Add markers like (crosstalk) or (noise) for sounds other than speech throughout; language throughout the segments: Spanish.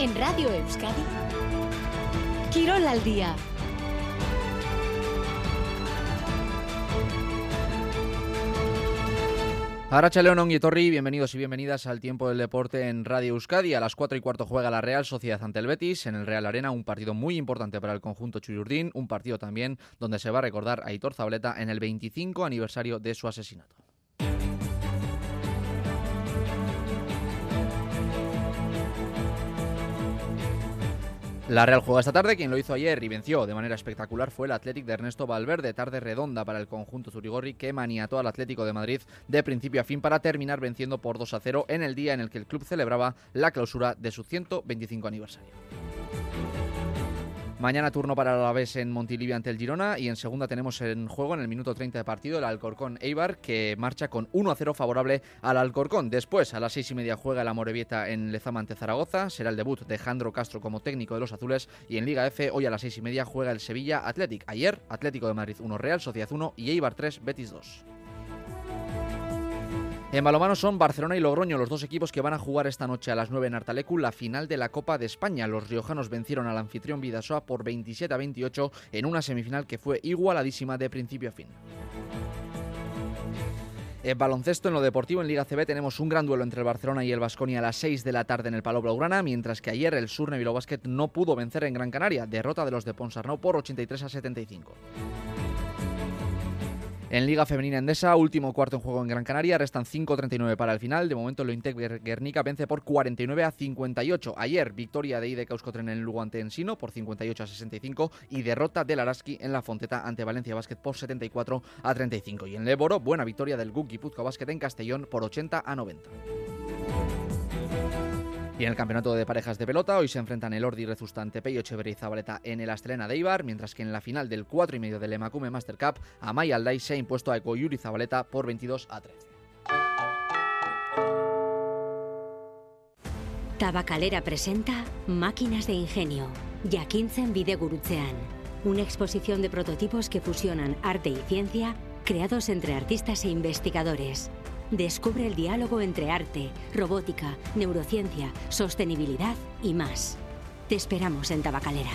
En Radio Euskadi, Quirol al día. Aracha León y Torri, bienvenidos y bienvenidas al tiempo del deporte en Radio Euskadi. A las 4 y cuarto juega la Real Sociedad ante el Betis en el Real Arena, un partido muy importante para el conjunto Chuyurdín, un partido también donde se va a recordar a Hitor Zableta en el 25 aniversario de su asesinato. La Real juega esta tarde, quien lo hizo ayer y venció de manera espectacular fue el Athletic de Ernesto Valverde, tarde redonda para el conjunto Zurigorri que maniató al Atlético de Madrid de principio a fin para terminar venciendo por 2 a 0 en el día en el que el club celebraba la clausura de su 125 aniversario. Mañana turno para el Alavés en Montilivia ante el Girona y en segunda tenemos en juego en el minuto 30 de partido el Alcorcón Eibar que marcha con 1 a 0 favorable al Alcorcón. Después a las seis y media juega la Morevieta en Lezama ante Zaragoza. Será el debut de Jandro Castro como técnico de los azules y en Liga F hoy a las seis y media juega el Sevilla Athletic. Ayer Atlético de Madrid 1 Real Sociedad 1 y Eibar 3 Betis 2. En balomano son Barcelona y Logroño, los dos equipos que van a jugar esta noche a las 9 en Artalecu la final de la Copa de España. Los riojanos vencieron al anfitrión Vidasoa por 27 a 28 en una semifinal que fue igualadísima de principio a fin. En baloncesto, en lo deportivo, en Liga CB tenemos un gran duelo entre el Barcelona y el Vasconia a las 6 de la tarde en el Palau Blaugrana, mientras que ayer el Surne Basket no pudo vencer en Gran Canaria, derrota de los de Ponsarnau por 83 a 75. En Liga Femenina Endesa, último cuarto en juego en Gran Canaria, restan 5.39 para el final. De momento, lo Intec Guernica vence por 49 a 58. Ayer, victoria de IDE Euskotren en Lugo ante Ensino por 58 a 65 y derrota del Araski en la Fonteta ante Valencia Basket por 74 a 35. Y en Leboro, buena victoria del Guk Guipuzcoa Basket en Castellón por 80 a 90. Y en el campeonato de parejas de pelota, hoy se enfrentan el Ordi Rezusta ante Peyo Echeverri Zabaleta en el Astelena de Ibar, mientras que en la final del 4 y medio del Emakume Master Cup, Amaya Alday se ha impuesto a Yuri Zabaleta por 22 a 13. Tabacalera presenta Máquinas de Ingenio, Jakintzen Bidegurutzean, una exposición de prototipos que fusionan arte y ciencia creados entre artistas e investigadores Descubre el diálogo entre arte, robótica, neurociencia, sostenibilidad y más. Te esperamos en Tabacalera.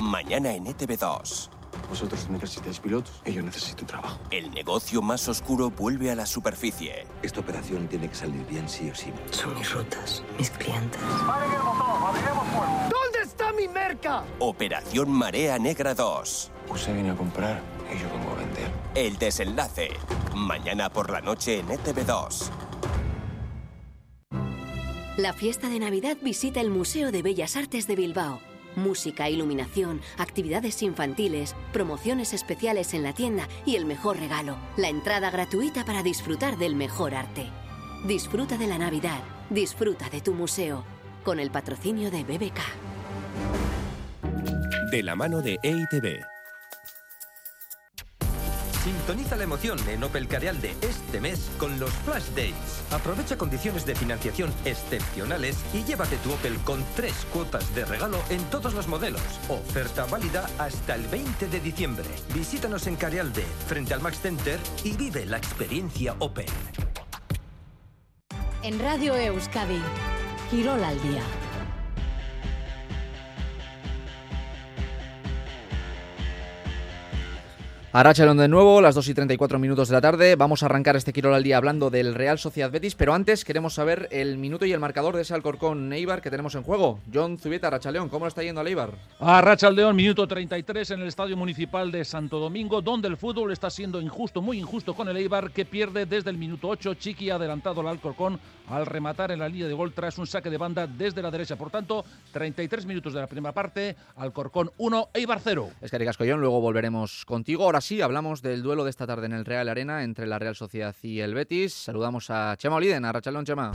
Mañana en ETV2. Vosotros necesitáis pilotos y yo necesito trabajo. El negocio más oscuro vuelve a la superficie. Esta operación tiene que salir bien sí o sí. Son mis rutas, mis clientes. ¿Dónde está mi merca? Operación Marea Negra 2. Usted viene a comprar y yo vengo a vender. El desenlace. Mañana por la noche en ETV2. La fiesta de Navidad visita el Museo de Bellas Artes de Bilbao. Música, iluminación, actividades infantiles, promociones especiales en la tienda y el mejor regalo, la entrada gratuita para disfrutar del mejor arte. Disfruta de la Navidad, disfruta de tu museo, con el patrocinio de BBK. De la mano de EITB. Sintoniza la emoción en Opel Careal de este mes con los Flash Days. Aprovecha condiciones de financiación excepcionales y llévate tu Opel con tres cuotas de regalo en todos los modelos. Oferta válida hasta el 20 de diciembre. Visítanos en Carealde, frente al Max Center y vive la experiencia Opel. En Radio Euskadi, Quirol al día. Arachalón de nuevo, las 2 y 34 minutos de la tarde. Vamos a arrancar este Quirol al día hablando del Real Sociedad Betis, pero antes queremos saber el minuto y el marcador de ese Alcorcón Neibar que tenemos en juego. John Zubieta, Arrachaleón, ¿cómo lo está yendo a Eibar? Arrachaldeón, minuto 33 en el Estadio Municipal de Santo Domingo, donde el fútbol está siendo injusto, muy injusto con el Eibar, que pierde desde el minuto 8. Chiqui ha adelantado al Alcorcón al rematar en la línea de gol tras un saque de banda desde la derecha. Por tanto, 33 minutos de la primera parte, Alcorcón 1, Eibar 0. Es que John, luego volveremos contigo. Ahora sí, hablamos del duelo de esta tarde en el Real Arena entre la Real Sociedad y el Betis. Saludamos a Chema Oliden, a Rachalón Chema.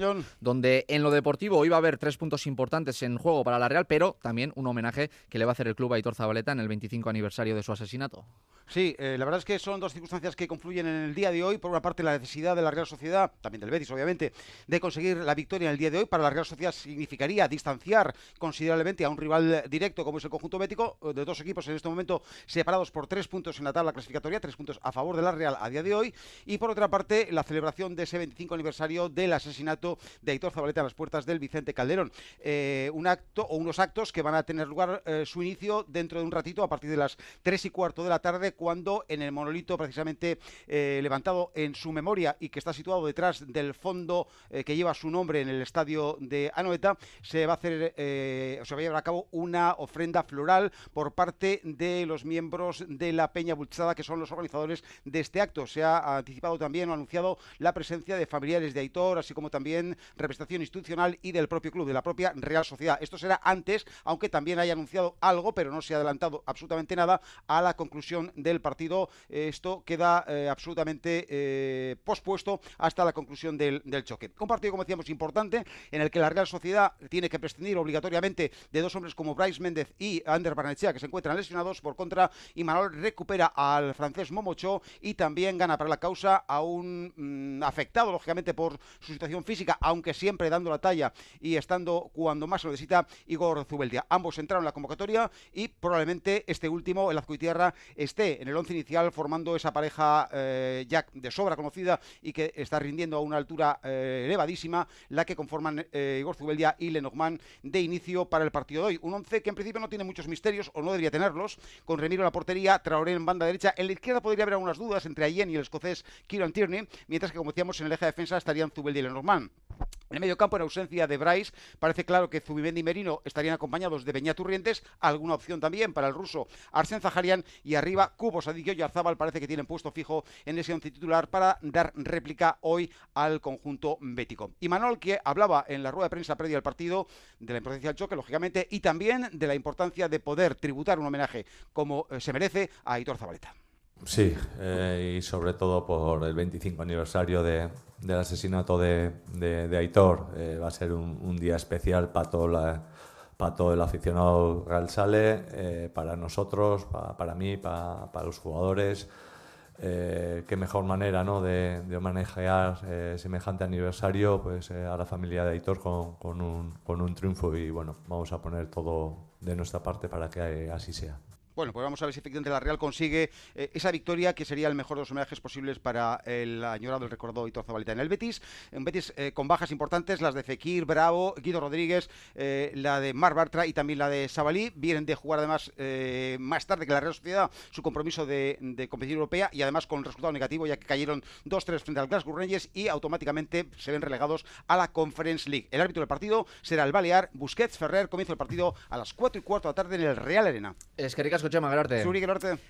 John. Donde en lo deportivo va a haber tres puntos importantes en juego para la Real, pero también un homenaje que le va a hacer el club a Aitor Zabaleta en el 25 aniversario de su asesinato. Sí, eh, la verdad es que son dos circunstancias que confluyen en el día de hoy. Por una parte, la necesidad de la Real Sociedad, también del Betis, obviamente, de conseguir la victoria en el día de hoy. Para la Real Sociedad significaría distanciar considerablemente a un rival directo como es el conjunto bético, eh, de dos equipos en este momento separados por tres puntos en la tabla clasificatoria, tres puntos a favor de la Real a día de hoy. Y por otra parte, la celebración de ese 25 aniversario del asesinato de Aitor Zabaleta en las puertas del Vicente Calderón. Eh, un acto o unos actos que van a tener lugar su inicio dentro de un ratito a partir de las 3 y cuarto de la tarde cuando en el monolito precisamente eh, levantado en su memoria y que está situado detrás del fondo que lleva su nombre en el estadio de Anoeta se va a hacer o se va a llevar a cabo una ofrenda floral por parte de los miembros de la Peña Bulchada que son los organizadores de este acto. Se ha anticipado también o anunciado la presencia de familiares de Aitor, así como también representación institucional y del propio club, de la propia Real Sociedad. Esto será antes, aunque también haya anunciado algo, pero no se ha adelantado absolutamente nada a la conclusión del partido. Esto queda eh, absolutamente eh, pospuesto hasta la conclusión del, choque. Un partido, como decíamos, importante, en el que la Real Sociedad tiene que prescindir obligatoriamente de dos hombres como Bryce Méndez y Ander Barnechea, que se encuentran lesionados. Por contra, y Manuel recupera al francés Momocho y también gana para la causa a un mm, afectado, lógicamente, por su situación física, aunque siempre dando la talla y estando cuando más lo necesita Igor Zubeldia. Ambos entraron en la convocatoria y probablemente este último, el Azcoitierra, esté en el once inicial formando esa pareja eh, ya de sobra conocida y que está rindiendo a una altura eh, elevadísima, la que conforman eh, Igor Zubeldia y Lenormand de inicio para el partido de hoy. Un once que en principio no tiene muchos misterios o no debería tenerlos, con Remiro en la portería, Traoré en banda derecha, en la izquierda podría haber algunas dudas entre Allen y el escocés Kieran Tierney, mientras que como decíamos en el eje de defensa estarían Zubeldia y Lenormand. En el medio campo, en ausencia de Bryce, parece claro que Zubimendi y Merino estarían acompañados de Beñat Turrientes, alguna opción también para el ruso Arsen Zaharian y arriba Cubo Sadik y Arzabal parece que tienen puesto fijo en ese once titular para dar réplica hoy al conjunto bético. Y Manuel que hablaba en la rueda de prensa previa al partido de la importancia del choque, lógicamente, y también de la importancia de poder tributar un homenaje como eh, se merece a Aitor Zabaleta. Sí, eh, y sobre todo por el 25 aniversario de, del asesinato de, de, Aitor. Eh, va a ser un, día especial para todo, el aficionado Real Sale, eh, para nosotros, para, mí, para, los jugadores. qué mejor manera ¿no? de, homenajear semejante aniversario pues, a la familia de Aitor con, un, con un triunfo y bueno, vamos a poner todo de nuestra parte para que así sea. Bueno, pues vamos a ver si efectivamente la Real consigue eh, esa victoria que sería el mejor de los homenajes posibles para el añorado, el recordado Hitor Zabalita. En el Betis, en Betis eh, con bajas importantes, las de Fekir, Bravo, Guido Rodríguez, eh, la de Mar Bartra y también la de Sabalí. Vienen de jugar además más tarde que la Real Sociedad su compromiso de, competición europea y además con resultado negativo ya que cayeron 2-3 frente al Glasgow Rangers y automáticamente se ven relegados a la Conference League. El árbitro del partido será el Balear Busquets Ferrer. Comienza el partido a las 4 y cuarto de la tarde en el Real Arena. Es que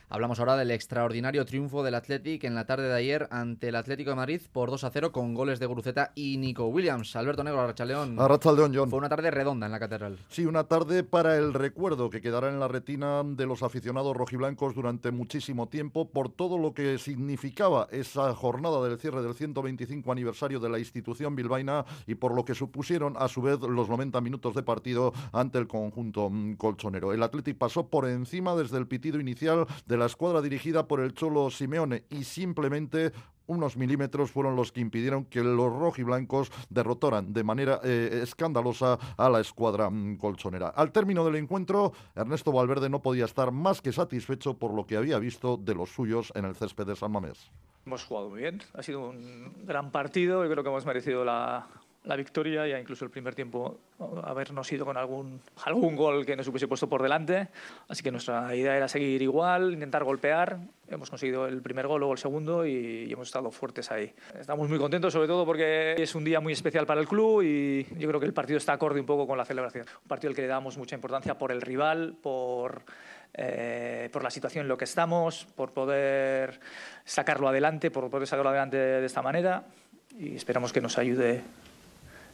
Hablamos ahora del extraordinario triunfo del Athletic en la tarde de ayer ante el Atlético de Madrid por 2 a 0 con goles de Guruceta y Nico Williams. Alberto Negro, Arrachaleón. Arrachaleón, John. Fue una tarde redonda en la catedral. Sí, una tarde para el recuerdo que quedará en la retina de los aficionados rojiblancos durante muchísimo tiempo por todo lo que significaba esa jornada del cierre del 125 aniversario de la institución bilbaína y por lo que supusieron a su vez los 90 minutos de partido ante el conjunto mm, colchonero. El Athletic pasó por encima desde el pitido inicial de la escuadra dirigida por el Cholo Simeone y simplemente unos milímetros fueron los que impidieron que los rojiblancos derrotaran de manera eh, escandalosa a la escuadra mm, colchonera. Al término del encuentro, Ernesto Valverde no podía estar más que satisfecho por lo que había visto de los suyos en el césped de San Mamés. Hemos jugado muy bien, ha sido un gran partido y creo que hemos merecido la, la victoria, ya incluso el primer tiempo habernos ido con algún, algún gol que nos hubiese puesto por delante. Así que nuestra idea era seguir igual, intentar golpear. Hemos conseguido el primer gol, luego el segundo y, hemos estado fuertes ahí. Estamos muy contentos, sobre todo porque es un día muy especial para el club y yo creo que el partido está acorde un poco con la celebración. Un partido al que le damos mucha importancia por el rival, por, eh, por la situación en la que estamos, por poder sacarlo adelante, por poder sacarlo adelante de esta manera y esperamos que nos ayude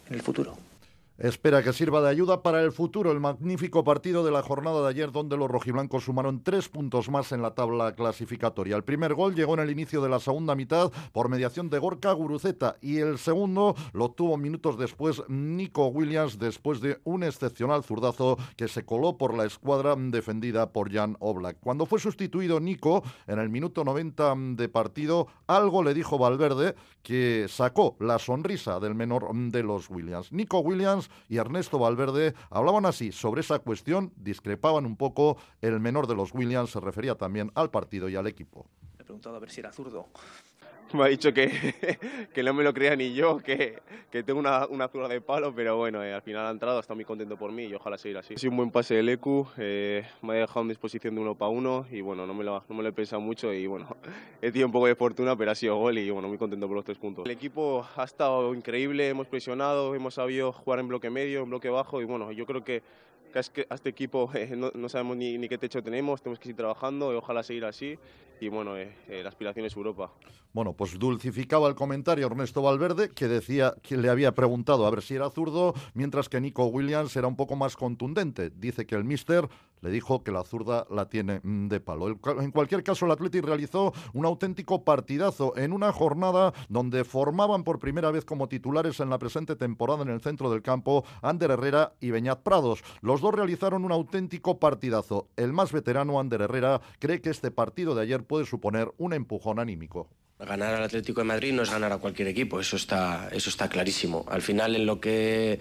en el futuro. Espera que sirva de ayuda para el futuro el magnífico partido de la jornada de ayer donde los rojiblancos sumaron tres puntos más en la tabla clasificatoria. El primer gol llegó en el inicio de la segunda mitad por mediación de Gorka Guruceta y el segundo lo tuvo minutos después Nico Williams después de un excepcional zurdazo que se coló por la escuadra defendida por Jan Oblak. Cuando fue sustituido Nico en el minuto 90 de partido, algo le dijo Valverde que sacó la sonrisa del menor de los Williams. Nico Williams y Ernesto Valverde hablaban así sobre esa cuestión, discrepaban un poco. El menor de los Williams se refería también al partido y al equipo. he preguntado a ver si era zurdo. (laughs) me ha dicho que, (laughs) que no me lo creía ni yo, que, que tengo una, una zurda de palo, pero bueno, eh, al final ha entrado, está muy contento por mí y ojalá seguir así. Ha sido un buen pase del ECU, eh, me ha dejado en disposición de uno para uno y bueno, no me, lo, no me lo he pensado mucho y bueno, (laughs) he tenido un poco de fortuna, pero ha sido gol y bueno, muy contento por los tres puntos. El equipo ha estado increíble, hemos presionado, hemos sabido jugar en bloque medio, en bloque bajo y bueno, yo creo que que a este equipo (laughs) no, sabemos ni, qué techo tenemos, tenemos que seguir trabajando y ojalá seguir así. Y bueno, eh, eh, la aspiración es Europa. Bueno, pues dulcificaba el comentario Ernesto Valverde, que decía que le había preguntado a ver si era zurdo, mientras que Nico Williams era un poco más contundente. Dice que el mister le dijo que la zurda la tiene mm, de palo. En cualquier caso, el Atleti realizó un auténtico partidazo en una jornada donde formaban por primera vez como titulares en la presente temporada en el centro del campo Ander Herrera y Beñat Prados. Los dos realizaron un auténtico partidazo. El más veterano, Ander Herrera, cree que este partido de ayer puede suponer un empujón anímico. Ganar al Atlético de Madrid no es ganar a cualquier equipo, eso está, eso está clarísimo. Al final, en lo que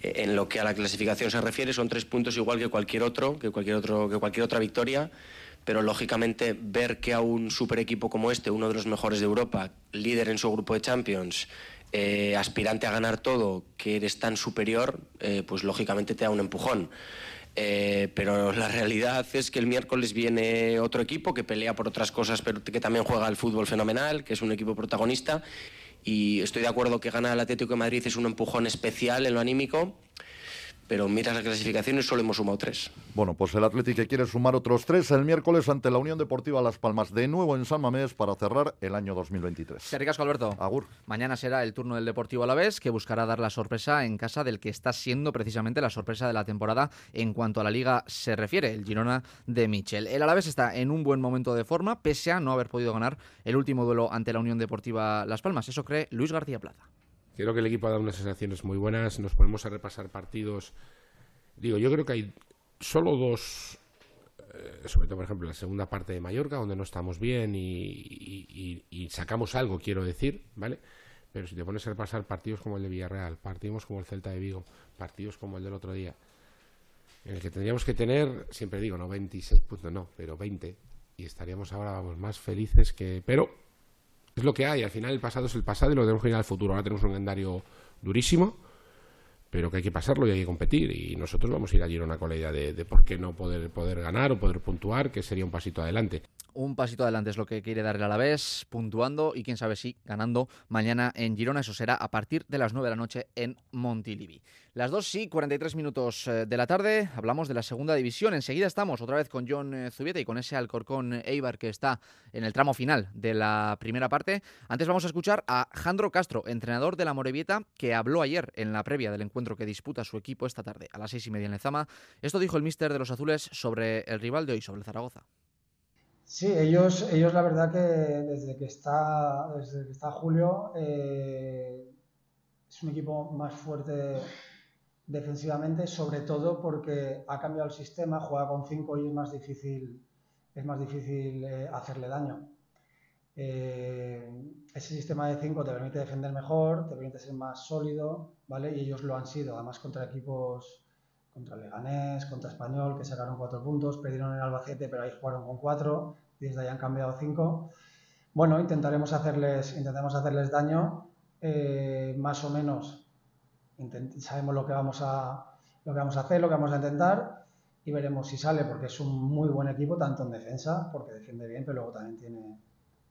en lo que a la clasificación se refiere, son tres puntos igual que cualquier otro, que cualquier otro, que cualquier otra victoria. Pero lógicamente ver que a un super equipo como este, uno de los mejores de Europa, líder en su grupo de Champions, eh, aspirante a ganar todo, que eres tan superior, eh, pues lógicamente te da un empujón. Eh, pero la realidad es que el miércoles viene otro equipo que pelea por otras cosas, pero que también juega al fútbol fenomenal, que es un equipo protagonista y estoy de acuerdo que ganar el Atlético de Madrid es un empujón especial en lo anímico, pero miras las clasificaciones solo hemos sumado tres. Bueno, pues el Atlético quiere sumar otros tres el miércoles ante la Unión Deportiva Las Palmas, de nuevo en San Mamés para cerrar el año 2023. Se ricasco, Alberto. Agur. Mañana será el turno del Deportivo Alavés, que buscará dar la sorpresa en casa del que está siendo precisamente la sorpresa de la temporada en cuanto a la Liga se refiere, el Girona de Michel. El Alavés está en un buen momento de forma, pese a no haber podido ganar el último duelo ante la Unión Deportiva Las Palmas. Eso cree Luis García Plaza. Creo que el equipo ha dado unas sensaciones muy buenas. Nos ponemos a repasar partidos. Digo, yo creo que hay solo dos, eh, sobre todo por ejemplo la segunda parte de Mallorca, donde no estamos bien y, sacamos algo, quiero decir, ¿vale? Pero si te pones a repasar partidos como el de Villarreal, partidos como el Celta de Vigo, partidos como el del otro día, en el que tendríamos que tener, siempre digo, no 26 puntos, no, pero 20, y estaríamos ahora vamos, más felices que... Pero es lo que hay, al final el pasado es el pasado y lo tenemos que ir al futuro. Ahora tenemos un calendario durísimo, pero que hay que pasarlo y hay que competir. Y nosotros vamos a ir a Girona con la idea de, por qué no poder, poder ganar o poder puntuar, que sería un pasito adelante. Un pasito adelante es lo que quiere dar el Alavés, puntuando y quién sabe si ganando mañana en Girona. Eso será a partir de las 9 de la noche en Montilivi. Las 2 sí, 43 minutos eh, de la tarde. Hablamos de la segunda división. Enseguida estamos otra vez con John eh, Zubieta y con ese Alcorcón Eibar que está en el tramo final de la primera parte. Antes vamos a escuchar a Jandro Castro, entrenador de la Morevieta, que habló ayer en la previa del encuentro que disputa su equipo esta tarde a las seis y media en Lezama. Esto dijo el míster de los azules sobre el rival de hoy, sobre el Zaragoza. Sí, ellos, ellos la verdad que desde que está, desde que está Julio eh, es un equipo más fuerte defensivamente, sobre todo porque ha cambiado el sistema, juega con 5 y es más difícil, es más difícil eh, hacerle daño. Eh, ese sistema de 5 te permite defender mejor, te permite ser más sólido, ¿vale? Y ellos lo han sido, además contra equipos contra Leganés, contra Español, que sacaron cuatro puntos, perdieron en Albacete, pero ahí jugaron con cuatro, y desde ahí han cambiado cinco. Bueno, intentaremos hacerles, intentaremos hacerles daño, eh, más o menos sabemos lo que, vamos a, lo que vamos a hacer, lo que vamos a intentar, y veremos si sale, porque es un muy buen equipo, tanto en defensa, porque defiende bien, pero luego también tiene,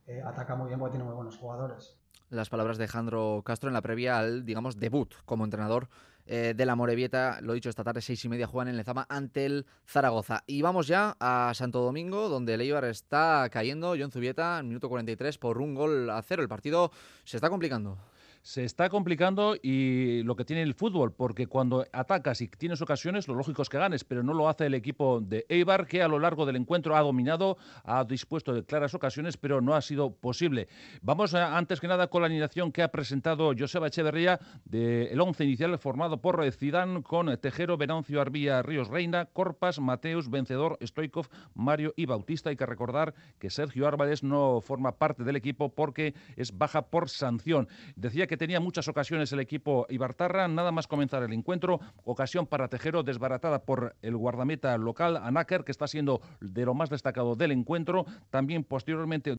eh, ataca muy bien porque tiene muy buenos jugadores. Las palabras de Alejandro Castro en la previa al, digamos, debut como entrenador eh, de la Morevieta. Lo dicho, esta tarde, seis y media, juegan en Lezama ante el Zaragoza. Y vamos ya a Santo Domingo, donde el está cayendo. John Zubieta, en minuto 43, por un gol a cero. El partido se está complicando se está complicando y lo que tiene el fútbol, porque cuando atacas y tienes ocasiones, lo lógico es que ganes, pero no lo hace el equipo de Eibar, que a lo largo del encuentro ha dominado, ha dispuesto de claras ocasiones, pero no ha sido posible. Vamos a, antes que nada con la alineación que ha presentado Joseba Echeverría del once inicial formado por Zidane con Tejero, Venancio, Arbía, Ríos Reina, Corpas, Mateus, Vencedor, Stoikov, Mario y Bautista. Hay que recordar que Sergio Álvarez no forma parte del equipo porque es baja por sanción. Decía que tenía muchas ocasiones el equipo Ibartarra, nada más comenzar el encuentro, ocasión para Tejero desbaratada por el guardameta local Anáker, que está siendo de lo más destacado del encuentro, también posteriormente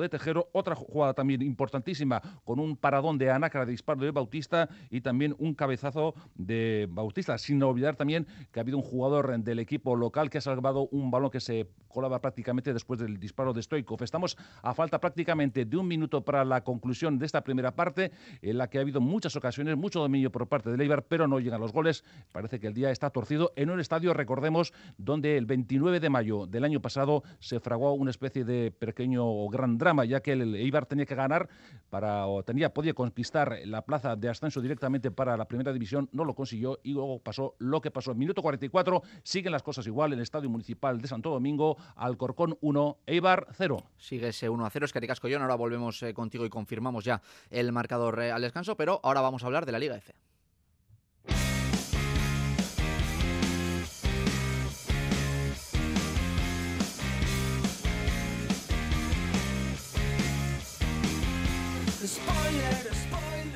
de Tejero, otra jugada también importantísima con un paradón de Anácara de disparo de Bautista y también un cabezazo de Bautista, sin olvidar también que ha habido un jugador del equipo local que ha salvado un balón que se colaba prácticamente después del disparo de Stoikov. Estamos a falta prácticamente de un minuto para la conclusión de esta primera parte, en la que ha habido muchas ocasiones, mucho dominio por parte de Leibar, pero no llegan los goles. Parece que el día está torcido en un estadio, recordemos, donde el 29 de mayo del año pasado se fraguó una especie de pequeño o gran drama, ya que el Eibar tenía que ganar para, o tenía, podía conquistar la plaza de ascenso directamente para la primera división, no lo consiguió y luego pasó lo que pasó. Minuto 44 siguen las cosas igual en el Estadio Municipal de Santo Domingo, Alcorcón 1, Eibar 0. Sigue ese 1 a 0, es que Collón. Ahora volvemos eh, contigo y confirmamos ya el marcador eh, al descanso, pero ahora vamos a hablar de la Liga F.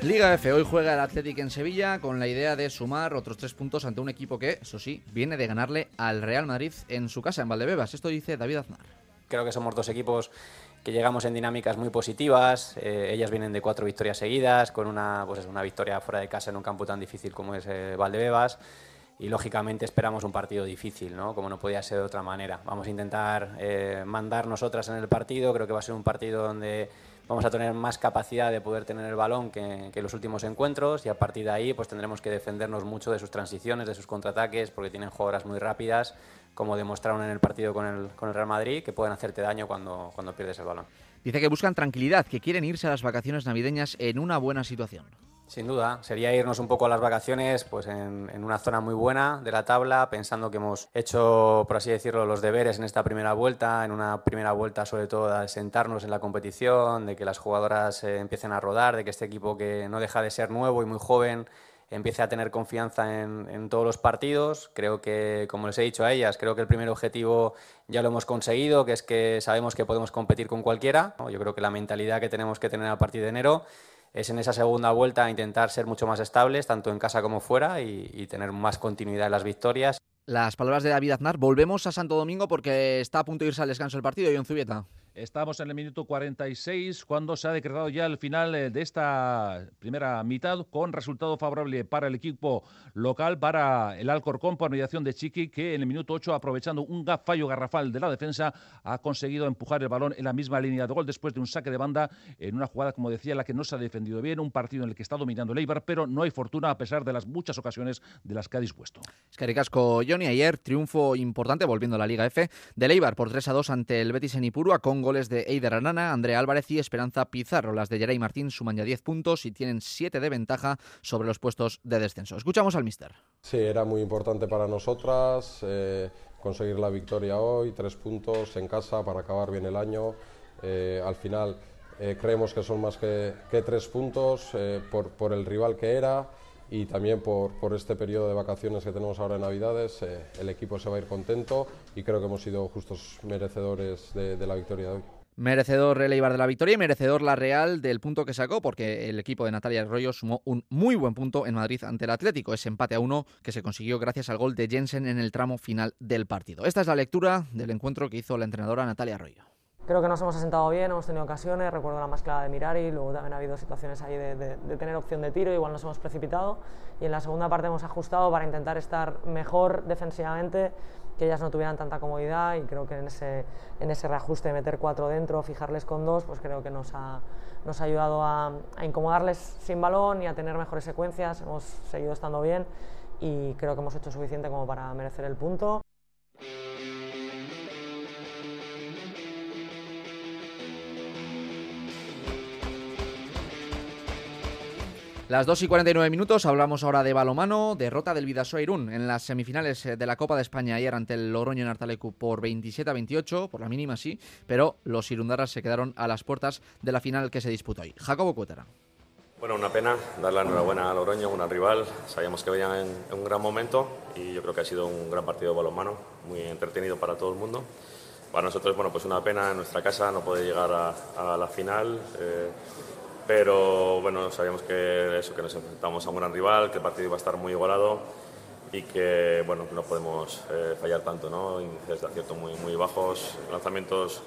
Liga F, hoy juega el Athletic en Sevilla con la idea de sumar otros tres puntos ante un equipo que, eso sí, viene de ganarle al Real Madrid en su casa, en Valdebebas. Esto dice David Aznar. Creo que somos dos equipos que llegamos en dinámicas muy positivas. Eh, ellas vienen de cuatro victorias seguidas, con una, pues una victoria fuera de casa en un campo tan difícil como es eh, Valdebebas. Y lógicamente esperamos un partido difícil, ¿no? como no podía ser de otra manera. Vamos a intentar eh, mandar nosotras en el partido. Creo que va a ser un partido donde vamos a tener más capacidad de poder tener el balón que, los últimos encuentros y a partir de ahí pues tendremos que defendernos mucho de sus transiciones, de sus contraataques, porque tienen jugadoras muy rápidas, como demostraron en el partido con el, con el Real Madrid, que pueden hacerte daño cuando, cuando pierdes el balón. Dice que buscan tranquilidad, que quieren irse a las vacaciones navideñas en una buena situación. Sin duda, sería irnos un poco a las vacaciones pues en, una zona muy buena de la tabla, pensando que hemos hecho, por así decirlo, los deberes en esta primera vuelta, en una primera vuelta sobre todo de sentarnos en la competición, de que las jugadoras eh, empiecen a rodar, de que este equipo que no deja de ser nuevo y muy joven empiece a tener confianza en, en, todos los partidos. Creo que, como les he dicho a ellas, creo que el primer objetivo ya lo hemos conseguido, que es que sabemos que podemos competir con cualquiera. Yo creo que la mentalidad que tenemos que tener a partir de enero es en esa segunda vuelta intentar ser mucho más estables, tanto en casa como fuera, y, tener más continuidad en las victorias. Las palabras de David Aznar. Volvemos a Santo Domingo porque está a punto de irse al descanso el partido y Zubieta. Estamos en el minuto 46 cuando se ha decretado ya el final eh, de esta primera mitad con resultado favorable para el equipo local, para el Alcorcón por mediación de Chiqui, que en el minuto 8, aprovechando un fallo garrafal de la defensa, ha conseguido empujar el balón en la misma línea de gol después de un saque de banda en una jugada, como decía, en la que no se ha defendido bien, un partido en el que está dominando el Eibar, pero no hay fortuna a pesar de las muchas ocasiones de las que ha dispuesto. Es que Ricasco, Johnny, ayer triunfo importante, volviendo a la Liga F, del Eibar por 3 a 2 ante el Betis en Ipurua con goles de Eider Arana, Andrea Álvarez y Esperanza Pizarro. Las de Yeray Martín suman ya 10 puntos y tienen 7 de ventaja sobre los puestos de descenso. Escuchamos al mister. Sí, era muy importante para nosotras eh, conseguir la victoria hoy, tres puntos en casa para acabar bien el año. Eh, al final eh, creemos que son más que, que tres puntos por, por el rival que era y también por, por, este periodo de vacaciones que tenemos ahora en Navidades, eh, el equipo se va a ir contento y creo que hemos sido justos merecedores de, de la victoria de hoy. Merecedor el Eibar de la victoria y merecedor la Real del punto que sacó, porque el equipo de Natalia Arroyo sumó un muy buen punto en Madrid ante el Atlético. Ese empate a uno que se consiguió gracias al gol de Jensen en el tramo final del partido. Esta es la lectura del encuentro que hizo la entrenadora Natalia Arroyo. Creo que nos hemos asentado bien, hemos tenido ocasiones, recuerdo la más clara de Mirari, luego también ha habido situaciones ahí de, de, de, tener opción de tiro, igual nos hemos precipitado y en la segunda parte hemos ajustado para intentar estar mejor defensivamente, que ellas no tuvieran tanta comodidad y creo que en ese, en ese reajuste de meter cuatro dentro, fijarles con dos, pues creo que nos ha, nos ha ayudado a, a incomodarles sin balón y a tener mejores secuencias, hemos seguido estando bien y creo que hemos hecho suficiente como para merecer el punto. Las 2 y 49 minutos, hablamos ahora de balomano, derrota del Vidasoa Irún en las semifinales eh, de la Copa de España ayer ante el Logroño en Artalecu por 27 a 28, por la mínima sí, pero los irundaras se quedaron a las puertas de la final que se disputó hoy. Jacobo Cuétara. Bueno, una pena dar la enhorabuena a Logroño, un rival. Sabíamos que venían en, en, un gran momento y yo creo que ha sido un gran partido de balonmano, muy entretenido para todo el mundo. Para nosotros, bueno, pues una pena en nuestra casa no poder llegar a, a la final. Eh, pero bueno, sabíamos que eso, que nos enfrentamos a un gran rival, que el partido iba a estar muy igualado y que bueno, no podemos eh, fallar tanto, ¿no? Índices de acierto muy, muy bajos, lanzamientos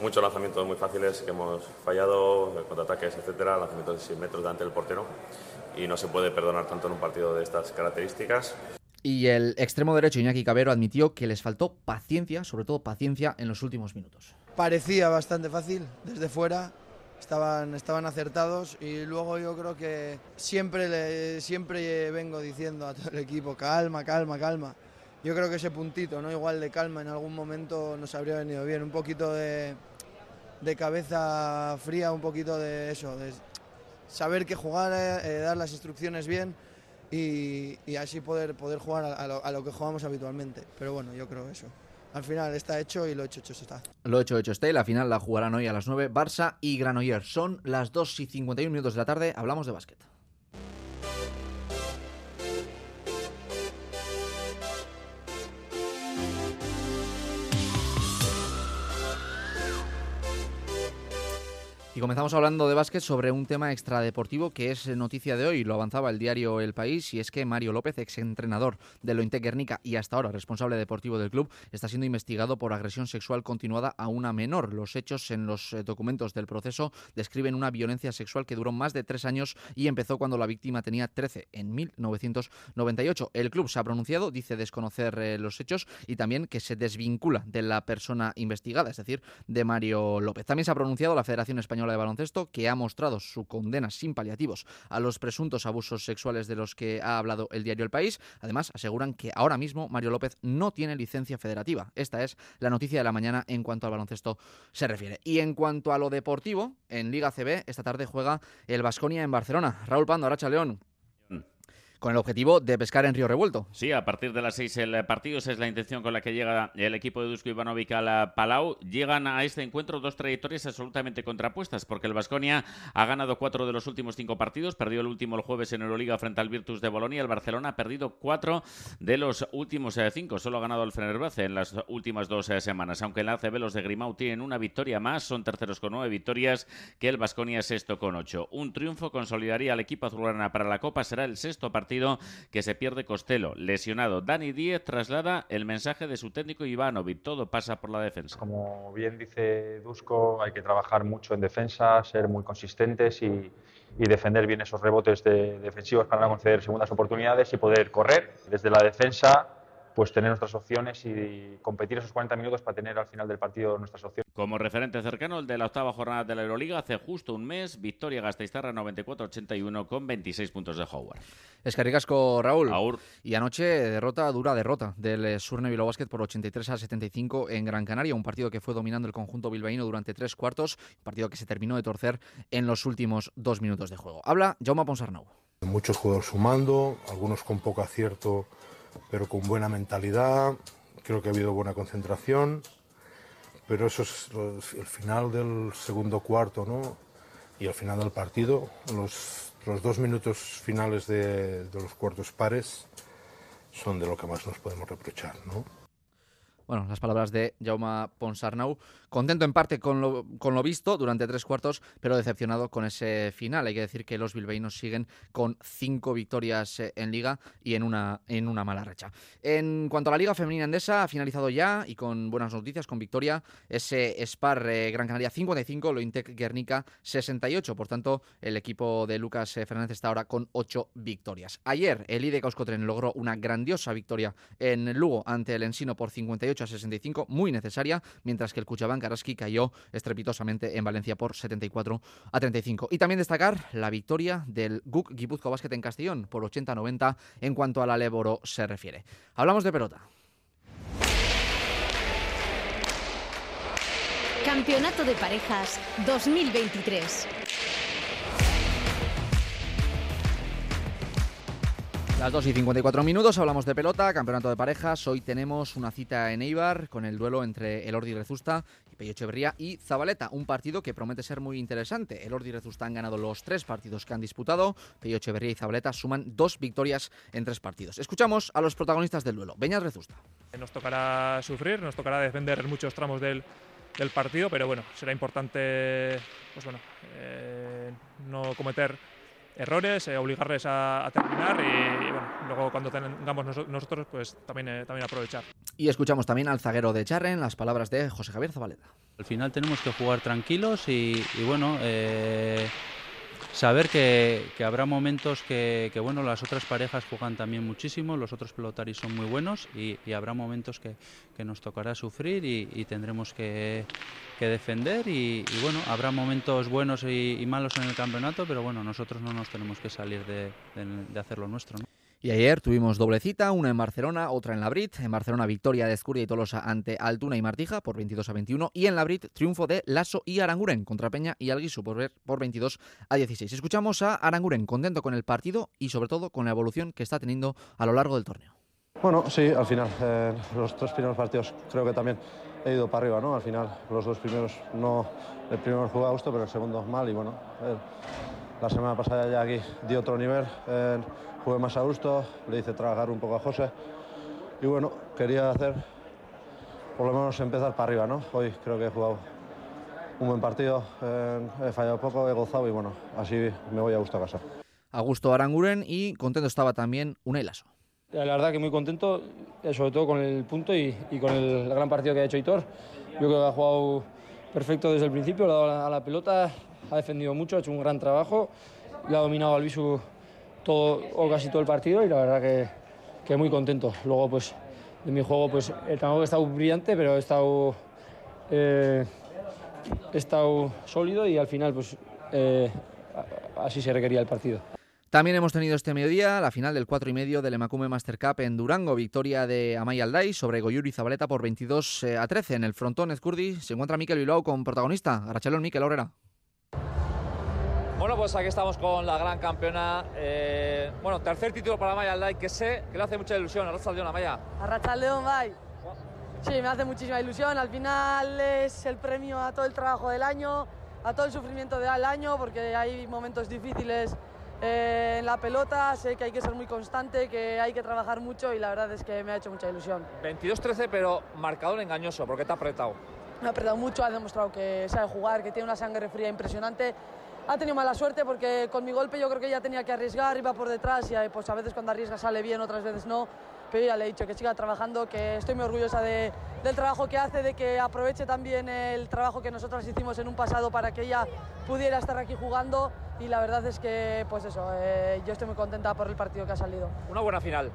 muchos lanzamientos muy fáciles que hemos fallado, contraataques, etcétera, lanzamientos de 6 metros delante del portero y no se puede perdonar tanto en un partido de estas características. Y el extremo derecho Iñaki Cabero admitió que les faltó paciencia, sobre todo paciencia en los últimos minutos. Parecía bastante fácil desde fuera, estaban, estaban acertados y luego yo creo que siempre, siempre vengo diciendo a todo el equipo, calma, calma, calma. Yo creo que ese puntito, ¿no? igual de calma, en algún momento nos habría venido bien. Un poquito de, de cabeza fría, un poquito de eso, de saber qué jugar, eh, dar las instrucciones bien y, así poder, poder jugar a lo que jugamos habitualmente. Pero bueno, yo creo eso al final está hecho y lo hecho, hecho está. Lo hecho, hecho está. Y la final la jugarán hoy a las 9 Barça y Granollers. Son las 2 y 51 minutos de la tarde. Hablamos de básquet. Y comenzamos hablando de básquet sobre un tema extradeportivo que es noticia de hoy, lo avanzaba el diario El País, y es que Mario López, exentrenador de Lointe Guernica y hasta ahora responsable deportivo del club, está siendo investigado por agresión sexual continuada a una menor. Los hechos en los eh, documentos del proceso describen una violencia sexual que duró más de tres años y empezó cuando la víctima tenía 13, en 1998. El club se ha pronunciado, dice desconocer eh, los hechos y también que se desvincula de la persona investigada, es decir, de Mario López. También se ha pronunciado la Federación Española de Baloncesto, que ha mostrado su condena sin paliativos a los presuntos abusos sexuales de los que ha hablado el diario El País. Además, aseguran que ahora mismo Mario López no tiene licencia federativa. Esta es la noticia de la mañana en cuanto al baloncesto se refiere. Y en cuanto a lo deportivo, en Liga CB, esta tarde juega el Vasconia en Barcelona. Raúl Pando, Aracha León con el objetivo de pescar en Río Revuelto. Sí, a partir de las seis el partido, esa es la intención con la que llega el equipo de Dusko Ivanovic a Palau. Llegan a este encuentro dos trayectorias absolutamente contrapuestas, porque el Vasconia ha ganado cuatro de los últimos cinco partidos, perdió el último el jueves en Euroliga frente al Virtus de Bolonia, el Barcelona ha perdido cuatro de los últimos eh, cinco, solo ha ganado el Fenerbahce en las últimas dos eh, semanas, aunque en la ACB los de Grimau tienen una victoria más, son terceros con nueve victorias, que el Vasconia sexto con ocho. Un triunfo consolidaría al equipo azulgrana para la Copa, será el sexto partido partido que se pierde Costello. Lesionado, Dani Díez traslada el mensaje de su técnico Ivanovic. Todo pasa por la defensa. Como bien dice Dusko, hay que trabajar mucho en defensa, ser muy consistentes y, y defender bien esos rebotes de, defensivos para no conceder segundas oportunidades y poder correr desde la defensa pues tener nuestras opciones y competir esos 40 minutos para tener al final del partido nuestras opciones. Como referente cercano, el de la octava jornada de la Euroliga hace justo un mes, victoria Gasteiztarra 94-81 con 26 puntos de Howard. Es que ricasco, Raúl. Y anoche derrota, dura derrota del Surne Bilbao Basket por 83 a 75 en Gran Canaria, un partido que fue dominando el conjunto bilbaíno durante tres cuartos, un partido que se terminó de torcer en los últimos dos minutos de juego. Habla Jaume Ponsarnau. Muchos jugadores sumando, algunos con poco acierto pero con buena mentalidad. Creo que ha habido buena concentración, pero eso es el final del segundo cuarto, ¿no? Y al final del partido, los, los dos minutos finales de, de los cuartos pares son de lo que más nos podemos reprochar, ¿no? Bueno, las palabras de Jaume Ponsarnau. Contento en parte con lo, con lo, visto durante tres cuartos, pero decepcionado con ese final. Hay que decir que los bilbaínos siguen con cinco victorias eh, en Liga y en una, en una mala racha. En cuanto a la Liga Femenina Andesa, ha finalizado ya y con buenas noticias, con victoria, ese Spar eh, Gran Canaria 55, lo Intec Guernica 68. Por tanto, el equipo de Lucas eh, Fernández está ahora con ocho victorias. Ayer, el IDE Causcotren logró una grandiosa victoria en Lugo ante el Ensino por 58 a 65, muy necesaria, mientras que el Cuchabán Karaski cayó estrepitosamente en Valencia por 74 a 35. Y también destacar la victoria del GUC Guipuzco Basket en Castellón por 80 a 90 en cuanto al Aléboro se refiere. Hablamos de pelota. Campeonato de Parejas 2023. Las 2 y 54 minutos, hablamos de pelota, campeonato de parejas. Hoy tenemos una cita en Eibar con el duelo entre el Ordi Rezusta y Pello Echeverría y Zabaleta. Un partido que promete ser muy interesante. El Ordi Rezusta han ganado los tres partidos que han disputado. Pello Echeverría y Zabaleta suman dos victorias en tres partidos. Escuchamos a los protagonistas del duelo. Beñas Rezusta. Nos tocará sufrir, nos tocará defender muchos tramos del, del partido, pero bueno, será importante pues bueno, eh, no cometer errores, eh, obligarles a, a terminar y, y, bueno, luego cuando tengamos nos, nosotros pues también, eh, también aprovechar. Y escuchamos también al zaguero de Charren las palabras de José Javier Zabaleta. Al final tenemos que jugar tranquilos y, y bueno, eh, saber que, que habrá momentos que, que, bueno, las otras parejas juegan también muchísimo, los otros pelotaris son muy buenos y, y habrá momentos que, que, nos tocará sufrir y, y tendremos que, defender y, bueno, habrá momentos buenos y, malos en el campeonato, pero bueno, nosotros no nos tenemos que salir de, de, hacer lo nuestro. Y ayer tuvimos doble cita, una en Barcelona, otra en la Brit. En Barcelona, victoria de Escuria y Tolosa ante Altuna y Martija por 22 a 21. Y en la Brit, triunfo de Lasso y Aranguren contra Peña y Alguisu por, por 22 a 16. Escuchamos a Aranguren contento con el partido y sobre todo con la evolución que está teniendo a lo largo del torneo. Bueno, sí, al final, eh, los tres primeros partidos creo que también he ido para arriba, ¿no? Al final, los dos primeros no, el primero jugué a gusto, pero el segundo mal y bueno, la semana pasada ya aquí di otro nivel. Eh, jugué más a gusto, le hice trabajar un poco a José y bueno, quería hacer por lo menos empezar para arriba, ¿no? Hoy creo que he jugado un buen partido, eh, he fallado poco, he gozado y bueno, así me voy a gusto a casa. Augusto Aranguren y contento estaba también Unailaso. La verdad que muy contento, eh, sobre todo con el punto y, y con el, gran partido que ha hecho Hitor. Yo creo que ha jugado perfecto desde el principio, le ha dado a la, a la pelota, ha defendido mucho, ha hecho un gran trabajo, le ha dominado al Bisu todo o casi todo el partido y la verdad que, que muy contento. Luego, pues, de mi juego, pues, tampoco he estado brillante, pero he estado, eh, he estado sólido y al final, pues, eh, así se requería el partido. También hemos tenido este mediodía la final del 4 y medio del Emakume Master Cup en Durango. Victoria de Amaya Alday sobre Goyuri Zabaleta por 22 a 13. En el frontón Ezcurdi se encuentra Miquel Bilbao con protagonista. Arachalón Miquel Aurera. Bueno, pues aquí estamos con la gran campeona. Eh, bueno, tercer título para Maya Alday, que sé que le hace mucha ilusión. Arrachaldeón, Maya. Arrachaldeón, bye. Sí, me hace muchísima ilusión. Al final es el premio a todo el trabajo del año, a todo el sufrimiento del año, porque hay momentos difíciles eh, en la pelota. Sé que hay que ser muy constante, que hay que trabajar mucho y la verdad es que me ha hecho mucha ilusión. 22-13, pero marcador engañoso, porque te ha apretado. Me ha apretado mucho, ha demostrado que sabe jugar, que tiene una sangre fría impresionante ha tenido mala suerte porque con mi golpe yo creo que ella tenía que arriesgar, iba por detrás y pues a veces cuando arriesga sale bien, otras veces no. Pero ya le he dicho que siga trabajando, que estoy muy orgullosa de, del trabajo que hace, de que aproveche también el trabajo que nosotras hicimos en un pasado para que ella pudiera estar aquí jugando y la verdad es que pues eso, eh, yo estoy muy contenta por el partido que ha salido. Una buena final.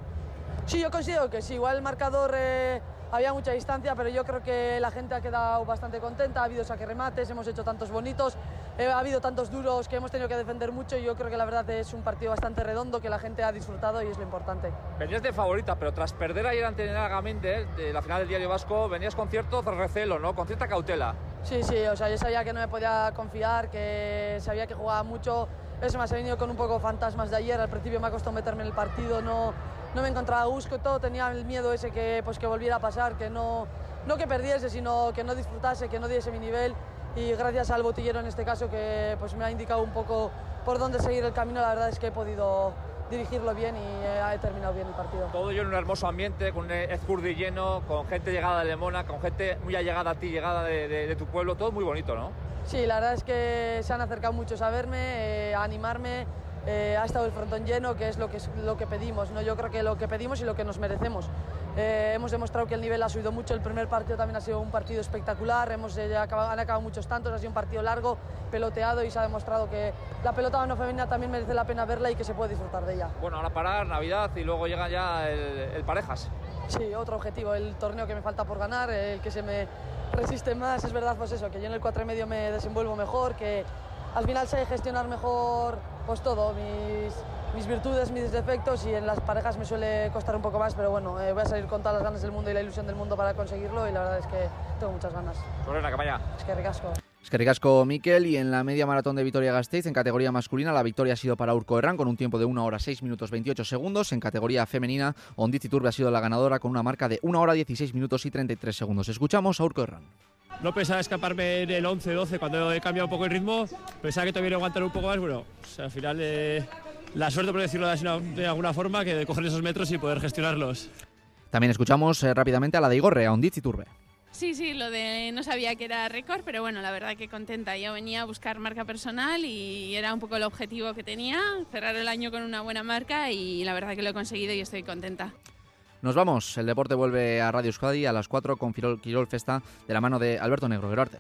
Sí, yo considero que sí, igual el marcador... Eh, había mucha distancia, pero yo creo que la gente ha quedado bastante contenta, ha habido saque remates, hemos hecho tantos bonitos, eh, ha habido tantos duros que hemos tenido que defender mucho y yo creo que la verdad es un partido bastante redondo que la gente ha disfrutado y es lo importante. Venías de favorita, pero tras perder ayer ante Nagamente de la final del Diario Vasco, venías con cierto recelo, ¿no? Con cierta cautela. Sí, sí, o sea, yo sabía que no me podía confiar, que sabía que jugaba mucho, eso me ha venido con un poco fantasmas de ayer, al principio me ha costado meterme en el partido, no no me encontraba a gusto todo, tenía el miedo ese que, pues, que volviera a pasar, que no, no que perdiese, sino que no disfrutase, que no diese mi nivel y gracias al botillero en este caso que pues, me ha indicado un poco por dónde seguir el camino, la verdad es que he podido dirigirlo bien y he terminado bien el partido. Todo yo en un hermoso ambiente, con un Ezcurdi lleno, con gente llegada de Lemona, con gente muy allegada a ti, llegada de, de, de, tu pueblo, todo muy bonito, ¿no? Sí, la verdad es que se han acercado muchos a verme, eh, a animarme, eh, ha estado el frontón lleno, que es lo que, lo que pedimos. ¿no? Yo creo que lo que pedimos y lo que nos merecemos. Eh, hemos demostrado que el nivel ha subido mucho. El primer partido también ha sido un partido espectacular. Hemos, eh, acabado, han acabado muchos tantos. Ha sido un partido largo, peloteado y se ha demostrado que la pelota no femenina también merece la pena verla y que se puede disfrutar de ella. Bueno, ahora parar, Navidad y luego llega ya el, el parejas. Sí, otro objetivo, el torneo que me falta por ganar, el que se me resiste más. Es verdad, pues eso, que yo en el 4 y medio me desenvuelvo mejor, que al final sé gestionar mejor pues todo, mis, mis virtudes, mis defectos y en las parejas me suele costar un poco más, pero bueno, eh, voy a salir con todas las ganas del mundo y la ilusión del mundo para conseguirlo y la verdad es que tengo muchas ganas. Sobre la campaña. Es que ricasco. Es que ricasco Miquel y en la media maratón de Vitoria Gasteiz en categoría masculina la victoria ha sido para Urco Herrán con un tiempo de 1 hora 6 minutos 28 segundos. En categoría femenina Ondiz Iturbe ha sido la ganadora con una marca de 1 hora 16 minutos y 33 segundos. Escuchamos a Urco Herrán. No pensaba escaparme en el 11-12 cuando he cambiado un poco el ritmo. Pensaba que todavía iba a aguantar un poco más. Bueno, o sea, al final eh, la suerte, por decirlo de alguna forma, que de coger esos metros y poder gestionarlos. También escuchamos eh, rápidamente a la de Igorre, a Ondiz Iturbe. Sí, sí, lo de no sabía que era récord, pero bueno, la verdad que contenta. Yo venía a buscar marca personal y era un poco el objetivo que tenía, cerrar el año con una buena marca y la verdad que lo he conseguido y estoy contenta. Nos vamos, el deporte vuelve a Radio Euskadi a las 4 con Quirol, Festa de la mano de Alberto Negro. Gerarte.